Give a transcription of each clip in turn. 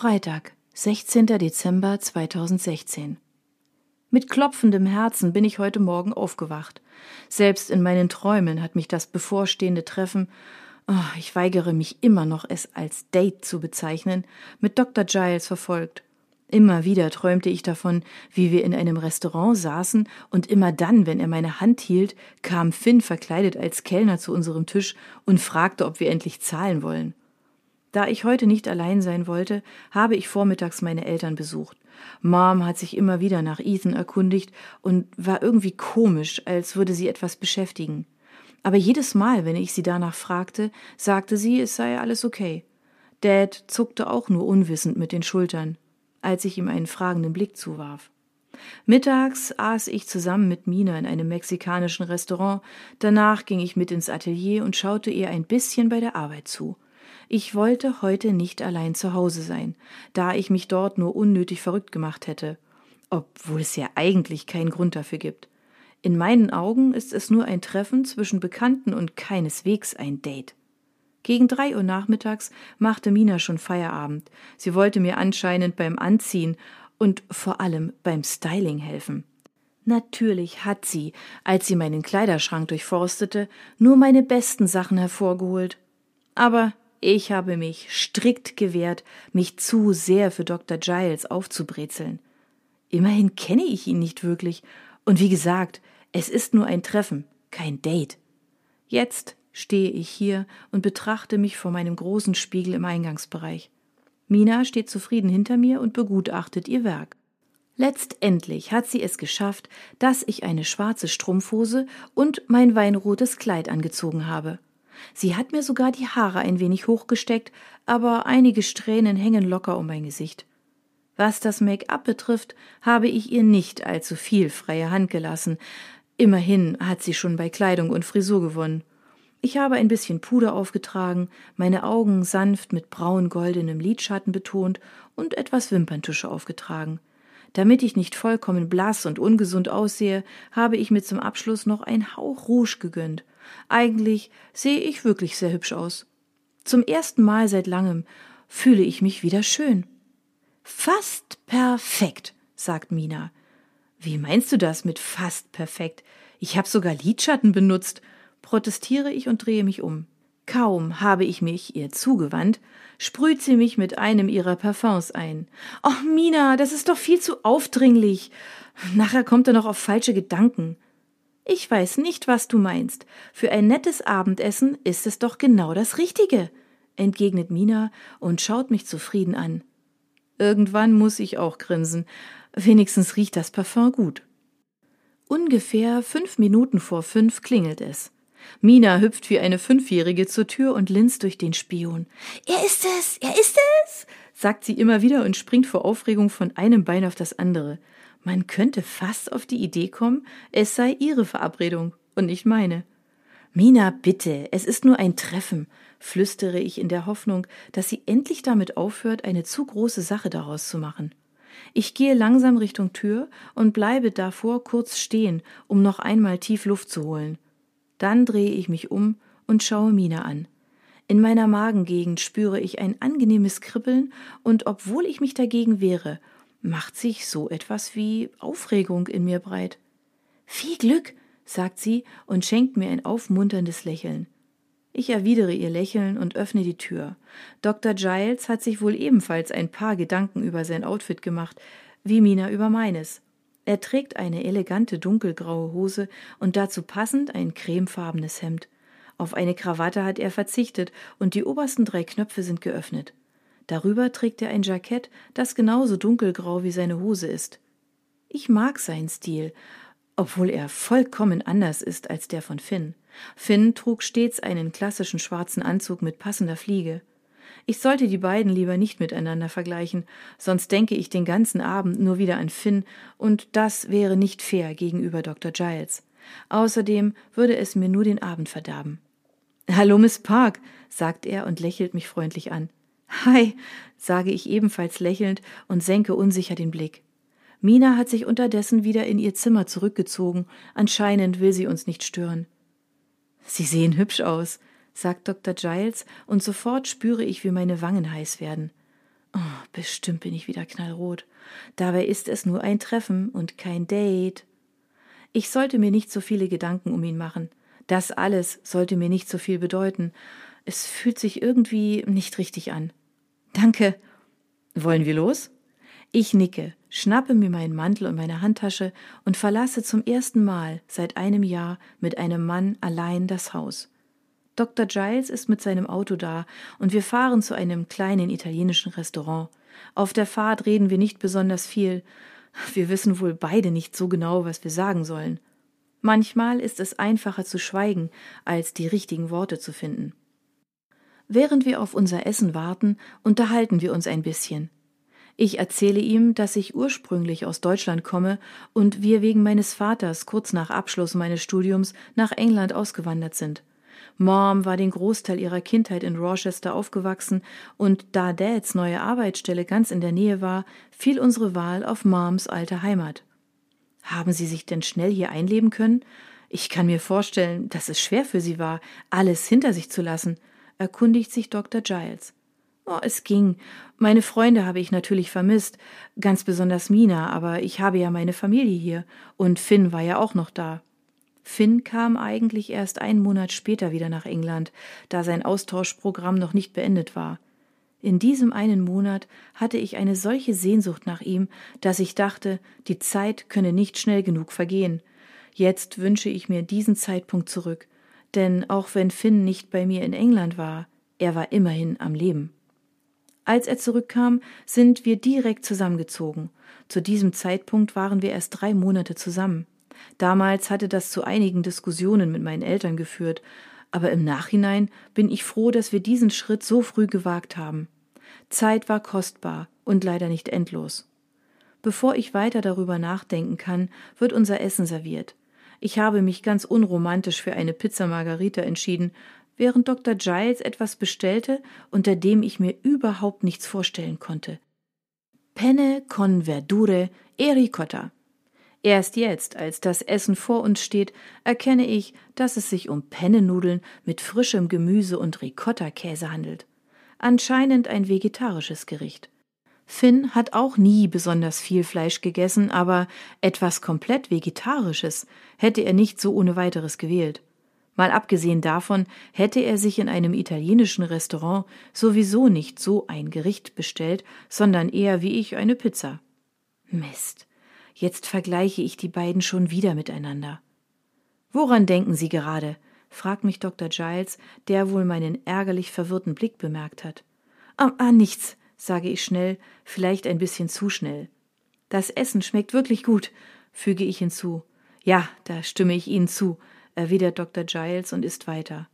Freitag, 16. Dezember 2016. Mit klopfendem Herzen bin ich heute Morgen aufgewacht. Selbst in meinen Träumen hat mich das bevorstehende Treffen, oh, ich weigere mich immer noch, es als Date zu bezeichnen, mit Dr. Giles verfolgt. Immer wieder träumte ich davon, wie wir in einem Restaurant saßen, und immer dann, wenn er meine Hand hielt, kam Finn verkleidet als Kellner zu unserem Tisch und fragte, ob wir endlich zahlen wollen. Da ich heute nicht allein sein wollte, habe ich vormittags meine Eltern besucht. Mom hat sich immer wieder nach Ethan erkundigt und war irgendwie komisch, als würde sie etwas beschäftigen. Aber jedes Mal, wenn ich sie danach fragte, sagte sie, es sei alles okay. Dad zuckte auch nur unwissend mit den Schultern, als ich ihm einen fragenden Blick zuwarf. Mittags aß ich zusammen mit Mina in einem mexikanischen Restaurant, danach ging ich mit ins Atelier und schaute ihr ein bisschen bei der Arbeit zu. Ich wollte heute nicht allein zu Hause sein, da ich mich dort nur unnötig verrückt gemacht hätte, obwohl es ja eigentlich keinen Grund dafür gibt. In meinen Augen ist es nur ein Treffen zwischen Bekannten und keineswegs ein Date. Gegen drei Uhr nachmittags machte Mina schon Feierabend. Sie wollte mir anscheinend beim Anziehen und vor allem beim Styling helfen. Natürlich hat sie, als sie meinen Kleiderschrank durchforstete, nur meine besten Sachen hervorgeholt. Aber ich habe mich strikt gewehrt, mich zu sehr für Dr. Giles aufzubrezeln. Immerhin kenne ich ihn nicht wirklich, und wie gesagt, es ist nur ein Treffen, kein Date. Jetzt stehe ich hier und betrachte mich vor meinem großen Spiegel im Eingangsbereich. Mina steht zufrieden hinter mir und begutachtet ihr Werk. Letztendlich hat sie es geschafft, dass ich eine schwarze Strumpfhose und mein weinrotes Kleid angezogen habe. Sie hat mir sogar die Haare ein wenig hochgesteckt, aber einige Strähnen hängen locker um mein Gesicht. Was das Make-up betrifft, habe ich ihr nicht allzu viel freie Hand gelassen. Immerhin hat sie schon bei Kleidung und Frisur gewonnen. Ich habe ein bisschen Puder aufgetragen, meine Augen sanft mit braun-goldenem Lidschatten betont und etwas Wimperntusche aufgetragen. Damit ich nicht vollkommen blass und ungesund aussehe, habe ich mir zum Abschluss noch ein Hauch Rouge gegönnt eigentlich sehe ich wirklich sehr hübsch aus. Zum ersten Mal seit langem fühle ich mich wieder schön. Fast perfekt, sagt Mina. Wie meinst du das mit fast perfekt? Ich habe sogar Lidschatten benutzt, protestiere ich und drehe mich um. Kaum habe ich mich ihr zugewandt, sprüht sie mich mit einem ihrer Parfums ein. Och, Mina, das ist doch viel zu aufdringlich. Nachher kommt er noch auf falsche Gedanken. Ich weiß nicht, was du meinst. Für ein nettes Abendessen ist es doch genau das Richtige, entgegnet Mina und schaut mich zufrieden an. Irgendwann muss ich auch grinsen. Wenigstens riecht das Parfum gut. Ungefähr fünf Minuten vor fünf klingelt es. Mina hüpft wie eine Fünfjährige zur Tür und linst durch den Spion. Er ist es, er ist es, sagt sie immer wieder und springt vor Aufregung von einem Bein auf das andere. Man könnte fast auf die Idee kommen, es sei ihre Verabredung und nicht meine. Mina, bitte, es ist nur ein Treffen, flüstere ich in der Hoffnung, dass sie endlich damit aufhört, eine zu große Sache daraus zu machen. Ich gehe langsam Richtung Tür und bleibe davor kurz stehen, um noch einmal tief Luft zu holen. Dann drehe ich mich um und schaue Mina an. In meiner Magengegend spüre ich ein angenehmes Kribbeln, und obwohl ich mich dagegen wehre macht sich so etwas wie Aufregung in mir breit. Viel Glück, sagt sie und schenkt mir ein aufmunterndes Lächeln. Ich erwidere ihr Lächeln und öffne die Tür. Dr. Giles hat sich wohl ebenfalls ein paar Gedanken über sein Outfit gemacht, wie Mina über meines. Er trägt eine elegante dunkelgraue Hose und dazu passend ein cremefarbenes Hemd. Auf eine Krawatte hat er verzichtet und die obersten drei Knöpfe sind geöffnet. Darüber trägt er ein Jackett, das genauso dunkelgrau wie seine Hose ist. Ich mag seinen Stil, obwohl er vollkommen anders ist als der von Finn. Finn trug stets einen klassischen schwarzen Anzug mit passender Fliege. Ich sollte die beiden lieber nicht miteinander vergleichen, sonst denke ich den ganzen Abend nur wieder an Finn, und das wäre nicht fair gegenüber Dr. Giles. Außerdem würde es mir nur den Abend verderben. Hallo, Miss Park, sagt er und lächelt mich freundlich an. Hi, sage ich ebenfalls lächelnd und senke unsicher den Blick. Mina hat sich unterdessen wieder in ihr Zimmer zurückgezogen. Anscheinend will sie uns nicht stören. Sie sehen hübsch aus, sagt Dr. Giles, und sofort spüre ich, wie meine Wangen heiß werden. Oh, bestimmt bin ich wieder knallrot. Dabei ist es nur ein Treffen und kein Date. Ich sollte mir nicht so viele Gedanken um ihn machen. Das alles sollte mir nicht so viel bedeuten. Es fühlt sich irgendwie nicht richtig an. Danke. Wollen wir los? Ich nicke, schnappe mir meinen Mantel und meine Handtasche und verlasse zum ersten Mal seit einem Jahr mit einem Mann allein das Haus. Dr. Giles ist mit seinem Auto da und wir fahren zu einem kleinen italienischen Restaurant. Auf der Fahrt reden wir nicht besonders viel. Wir wissen wohl beide nicht so genau, was wir sagen sollen. Manchmal ist es einfacher zu schweigen, als die richtigen Worte zu finden. Während wir auf unser Essen warten, unterhalten wir uns ein bisschen. Ich erzähle ihm, dass ich ursprünglich aus Deutschland komme und wir wegen meines Vaters kurz nach Abschluss meines Studiums nach England ausgewandert sind. Mom war den Großteil ihrer Kindheit in Rochester aufgewachsen und da Dads neue Arbeitsstelle ganz in der Nähe war, fiel unsere Wahl auf Moms alte Heimat. Haben Sie sich denn schnell hier einleben können? Ich kann mir vorstellen, dass es schwer für Sie war, alles hinter sich zu lassen, erkundigt sich Dr. Giles. Oh, es ging. Meine Freunde habe ich natürlich vermisst, ganz besonders Mina, aber ich habe ja meine Familie hier und Finn war ja auch noch da. Finn kam eigentlich erst einen Monat später wieder nach England, da sein Austauschprogramm noch nicht beendet war. In diesem einen Monat hatte ich eine solche Sehnsucht nach ihm, dass ich dachte, die Zeit könne nicht schnell genug vergehen. Jetzt wünsche ich mir diesen Zeitpunkt zurück, denn auch wenn Finn nicht bei mir in England war, er war immerhin am Leben. Als er zurückkam, sind wir direkt zusammengezogen. Zu diesem Zeitpunkt waren wir erst drei Monate zusammen. Damals hatte das zu einigen Diskussionen mit meinen Eltern geführt, aber im Nachhinein bin ich froh, dass wir diesen Schritt so früh gewagt haben. Zeit war kostbar und leider nicht endlos. Bevor ich weiter darüber nachdenken kann, wird unser Essen serviert. Ich habe mich ganz unromantisch für eine Pizza Margarita entschieden, während Dr. Giles etwas bestellte, unter dem ich mir überhaupt nichts vorstellen konnte. Penne con verdure e ricotta. Erst jetzt, als das Essen vor uns steht, erkenne ich, dass es sich um Pennennudeln mit frischem Gemüse und Ricotta-Käse handelt. Anscheinend ein vegetarisches Gericht. Finn hat auch nie besonders viel Fleisch gegessen, aber etwas komplett Vegetarisches hätte er nicht so ohne weiteres gewählt. Mal abgesehen davon hätte er sich in einem italienischen Restaurant sowieso nicht so ein Gericht bestellt, sondern eher wie ich eine Pizza. Mist. Jetzt vergleiche ich die beiden schon wieder miteinander. Woran denken Sie gerade? fragt mich Dr. Giles, der wohl meinen ärgerlich verwirrten Blick bemerkt hat. Ah, ah, nichts, sage ich schnell, vielleicht ein bisschen zu schnell. Das Essen schmeckt wirklich gut, füge ich hinzu. Ja, da stimme ich Ihnen zu, erwidert Dr. Giles und isst weiter.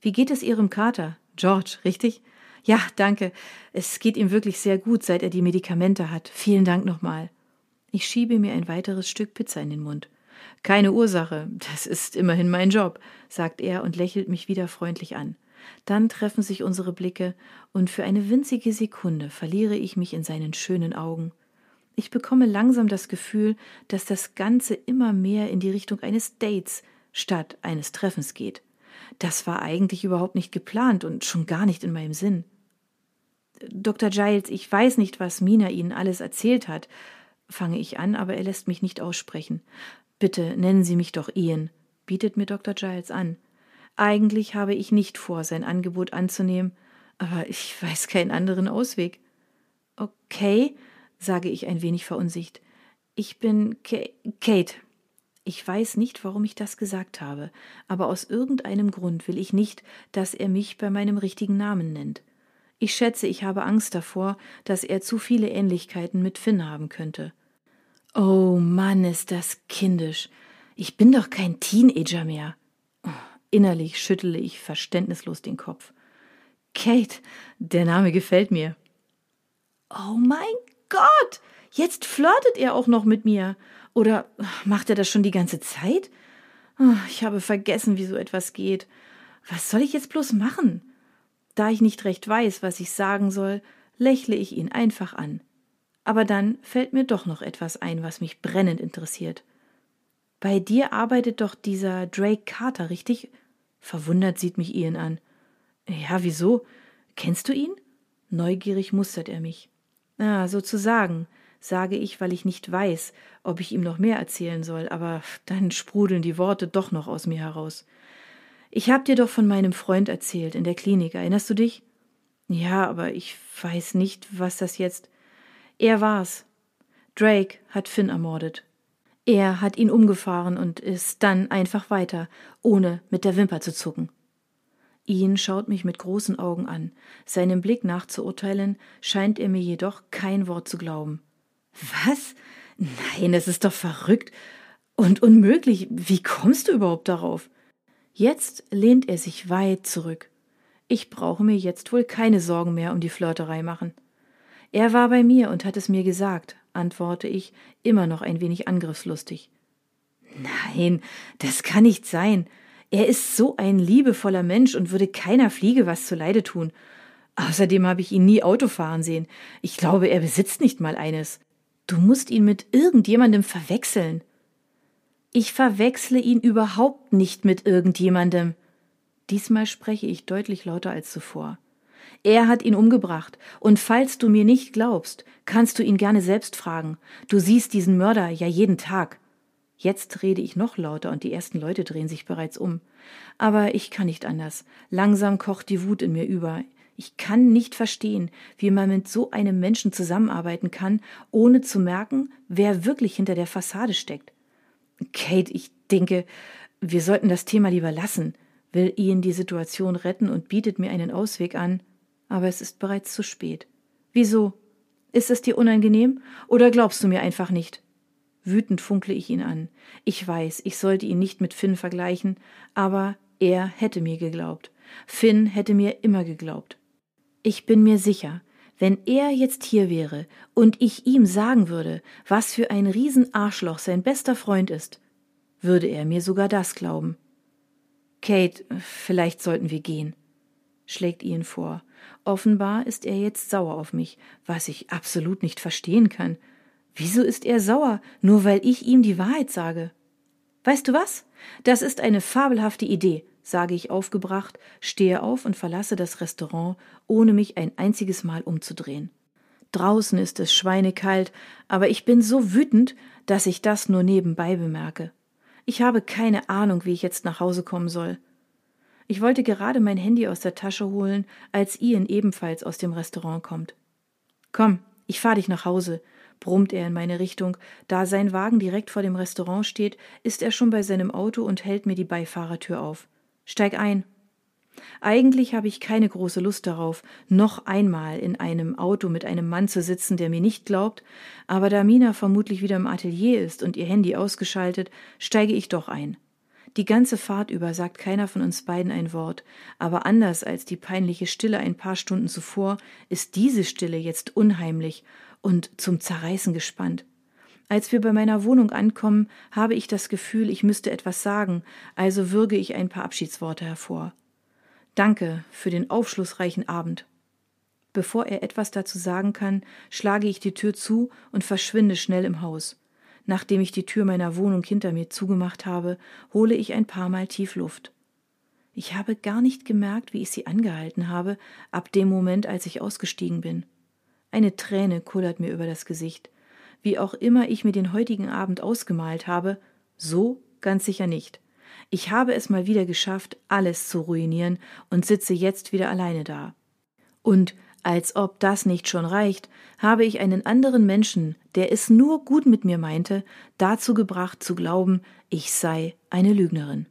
Wie geht es Ihrem Kater? George, richtig? Ja, danke. Es geht ihm wirklich sehr gut, seit er die Medikamente hat. Vielen Dank nochmal. Ich schiebe mir ein weiteres Stück Pizza in den Mund. Keine Ursache, das ist immerhin mein Job, sagt er und lächelt mich wieder freundlich an. Dann treffen sich unsere Blicke, und für eine winzige Sekunde verliere ich mich in seinen schönen Augen. Ich bekomme langsam das Gefühl, dass das Ganze immer mehr in die Richtung eines Dates statt eines Treffens geht. Das war eigentlich überhaupt nicht geplant und schon gar nicht in meinem Sinn. Dr. Giles, ich weiß nicht, was Mina Ihnen alles erzählt hat, fange ich an, aber er lässt mich nicht aussprechen. Bitte nennen Sie mich doch Ian, bietet mir Dr. Giles an. Eigentlich habe ich nicht vor, sein Angebot anzunehmen, aber ich weiß keinen anderen Ausweg. Okay, sage ich ein wenig verunsicht. Ich bin Ka Kate. Ich weiß nicht, warum ich das gesagt habe, aber aus irgendeinem Grund will ich nicht, dass er mich bei meinem richtigen Namen nennt. Ich schätze, ich habe Angst davor, dass er zu viele Ähnlichkeiten mit Finn haben könnte. Oh Mann, ist das kindisch. Ich bin doch kein Teenager mehr. Innerlich schüttle ich verständnislos den Kopf. Kate, der Name gefällt mir. Oh mein Gott, jetzt flirtet er auch noch mit mir. Oder macht er das schon die ganze Zeit? Ich habe vergessen, wie so etwas geht. Was soll ich jetzt bloß machen? Da ich nicht recht weiß, was ich sagen soll, lächle ich ihn einfach an. Aber dann fällt mir doch noch etwas ein, was mich brennend interessiert. Bei dir arbeitet doch dieser Drake Carter, richtig? Verwundert sieht mich Ian an. Ja, wieso? Kennst du ihn? Neugierig mustert er mich. Ja, sozusagen, sage ich, weil ich nicht weiß, ob ich ihm noch mehr erzählen soll, aber dann sprudeln die Worte doch noch aus mir heraus. Ich hab dir doch von meinem Freund erzählt in der Klinik, erinnerst du dich? Ja, aber ich weiß nicht, was das jetzt. Er war's. Drake hat Finn ermordet. Er hat ihn umgefahren und ist dann einfach weiter, ohne mit der Wimper zu zucken. Ian schaut mich mit großen Augen an. Seinem Blick nach zu urteilen, scheint er mir jedoch kein Wort zu glauben. Was? Nein, das ist doch verrückt und unmöglich. Wie kommst du überhaupt darauf? Jetzt lehnt er sich weit zurück. Ich brauche mir jetzt wohl keine Sorgen mehr um die Flirterei machen. Er war bei mir und hat es mir gesagt, antworte ich, immer noch ein wenig angriffslustig. Nein, das kann nicht sein. Er ist so ein liebevoller Mensch und würde keiner Fliege was zuleide tun. Außerdem habe ich ihn nie Auto fahren sehen. Ich glaube, er besitzt nicht mal eines. Du musst ihn mit irgendjemandem verwechseln. Ich verwechsle ihn überhaupt nicht mit irgendjemandem. Diesmal spreche ich deutlich lauter als zuvor. Er hat ihn umgebracht, und falls du mir nicht glaubst, kannst du ihn gerne selbst fragen. Du siehst diesen Mörder ja jeden Tag. Jetzt rede ich noch lauter und die ersten Leute drehen sich bereits um. Aber ich kann nicht anders. Langsam kocht die Wut in mir über. Ich kann nicht verstehen, wie man mit so einem Menschen zusammenarbeiten kann, ohne zu merken, wer wirklich hinter der Fassade steckt. Kate, ich denke, wir sollten das Thema lieber lassen, will Ian die Situation retten und bietet mir einen Ausweg an aber es ist bereits zu spät. Wieso? Ist es dir unangenehm oder glaubst du mir einfach nicht? Wütend funkle ich ihn an. Ich weiß, ich sollte ihn nicht mit Finn vergleichen, aber er hätte mir geglaubt. Finn hätte mir immer geglaubt. Ich bin mir sicher, wenn er jetzt hier wäre und ich ihm sagen würde, was für ein Riesenarschloch sein bester Freund ist, würde er mir sogar das glauben. Kate, vielleicht sollten wir gehen, schlägt Ian vor. Offenbar ist er jetzt sauer auf mich, was ich absolut nicht verstehen kann. Wieso ist er sauer, nur weil ich ihm die Wahrheit sage? Weißt du was? Das ist eine fabelhafte Idee, sage ich aufgebracht, stehe auf und verlasse das Restaurant, ohne mich ein einziges Mal umzudrehen. Draußen ist es schweinekalt, aber ich bin so wütend, dass ich das nur nebenbei bemerke. Ich habe keine Ahnung, wie ich jetzt nach Hause kommen soll. Ich wollte gerade mein Handy aus der Tasche holen, als Ian ebenfalls aus dem Restaurant kommt. Komm, ich fahr dich nach Hause, brummt er in meine Richtung. Da sein Wagen direkt vor dem Restaurant steht, ist er schon bei seinem Auto und hält mir die Beifahrertür auf. Steig ein. Eigentlich habe ich keine große Lust darauf, noch einmal in einem Auto mit einem Mann zu sitzen, der mir nicht glaubt, aber da Mina vermutlich wieder im Atelier ist und ihr Handy ausgeschaltet, steige ich doch ein. Die ganze Fahrt über sagt keiner von uns beiden ein Wort, aber anders als die peinliche Stille ein paar Stunden zuvor, ist diese Stille jetzt unheimlich und zum Zerreißen gespannt. Als wir bei meiner Wohnung ankommen, habe ich das Gefühl, ich müsste etwas sagen, also würge ich ein paar Abschiedsworte hervor. Danke für den aufschlussreichen Abend. Bevor er etwas dazu sagen kann, schlage ich die Tür zu und verschwinde schnell im Haus. Nachdem ich die Tür meiner Wohnung hinter mir zugemacht habe, hole ich ein paar Mal tief Luft. Ich habe gar nicht gemerkt, wie ich sie angehalten habe, ab dem Moment, als ich ausgestiegen bin. Eine Träne kullert mir über das Gesicht. Wie auch immer ich mir den heutigen Abend ausgemalt habe, so ganz sicher nicht. Ich habe es mal wieder geschafft, alles zu ruinieren und sitze jetzt wieder alleine da. Und als ob das nicht schon reicht, habe ich einen anderen Menschen, der es nur gut mit mir meinte, dazu gebracht zu glauben, ich sei eine Lügnerin.